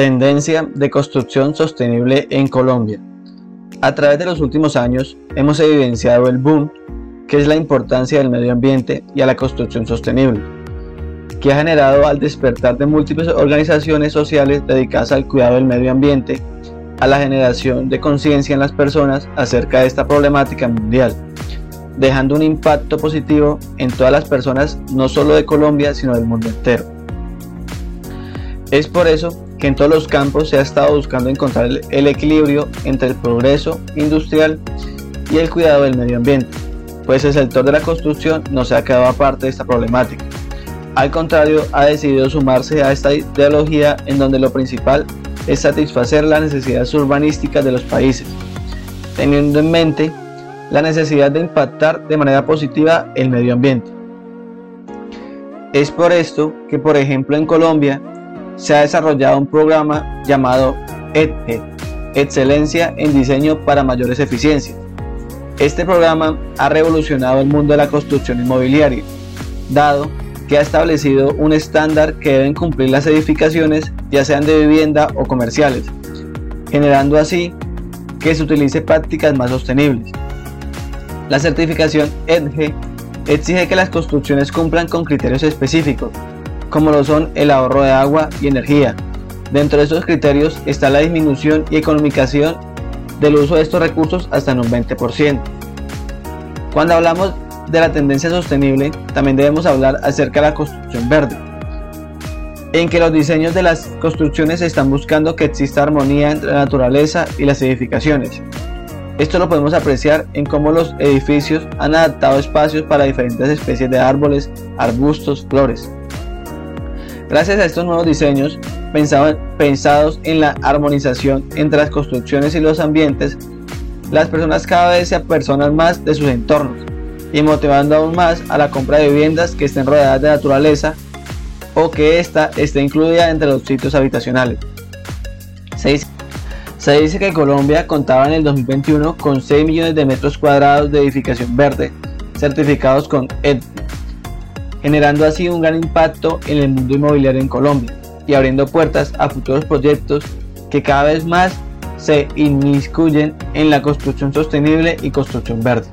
Tendencia de construcción sostenible en Colombia. A través de los últimos años hemos evidenciado el boom que es la importancia del medio ambiente y a la construcción sostenible, que ha generado al despertar de múltiples organizaciones sociales dedicadas al cuidado del medio ambiente, a la generación de conciencia en las personas acerca de esta problemática mundial, dejando un impacto positivo en todas las personas no solo de Colombia sino del mundo entero. Es por eso que en todos los campos se ha estado buscando encontrar el, equilibrio entre el progreso industrial y el cuidado del medio ambiente, pues el sector de la construcción no se ha quedado aparte de esta problemática. Al contrario, ha decidido sumarse a esta ideología en donde lo principal es satisfacer las necesidades urbanísticas de los países, teniendo en mente la necesidad de impactar de manera positiva el medio ambiente. Es por esto que, por ejemplo, en Colombia se ha desarrollado un programa llamado EDGE, Excelencia en Diseño para Mayores Eficiencias. Este programa ha revolucionado el mundo de la construcción inmobiliaria, dado que ha establecido un estándar que deben cumplir las edificaciones, ya sean de vivienda o comerciales, generando así que se utilice prácticas más sostenibles. La certificación EDGE exige que las construcciones cumplan con criterios específicos, como lo son el ahorro de agua y energía. Dentro de estos criterios está la disminución y economización del uso de estos recursos hasta en un 20%. Cuando hablamos de la tendencia sostenible, también debemos hablar acerca de la construcción verde, en que los diseños de las construcciones están buscando que exista armonía entre la naturaleza y las edificaciones. Esto lo podemos apreciar en cómo los edificios han adaptado espacios para diferentes especies de árboles, arbustos, flores. Gracias a estos nuevos diseños, pensados en la armonización entre las construcciones y los ambientes, las personas cada vez se apersonan más de sus entornos y motivando aún más a la compra de viviendas que estén rodeadas de naturaleza o que ésta esté incluida entre los sitios habitacionales. Se dice, que Colombia contaba en el 2021 con 6 millones de metros cuadrados de edificación verde certificados con EDP generando así un gran impacto en el mundo inmobiliario en Colombia y abriendo puertas a futuros proyectos que cada vez más se inmiscuyen en la construcción sostenible y construcción verde.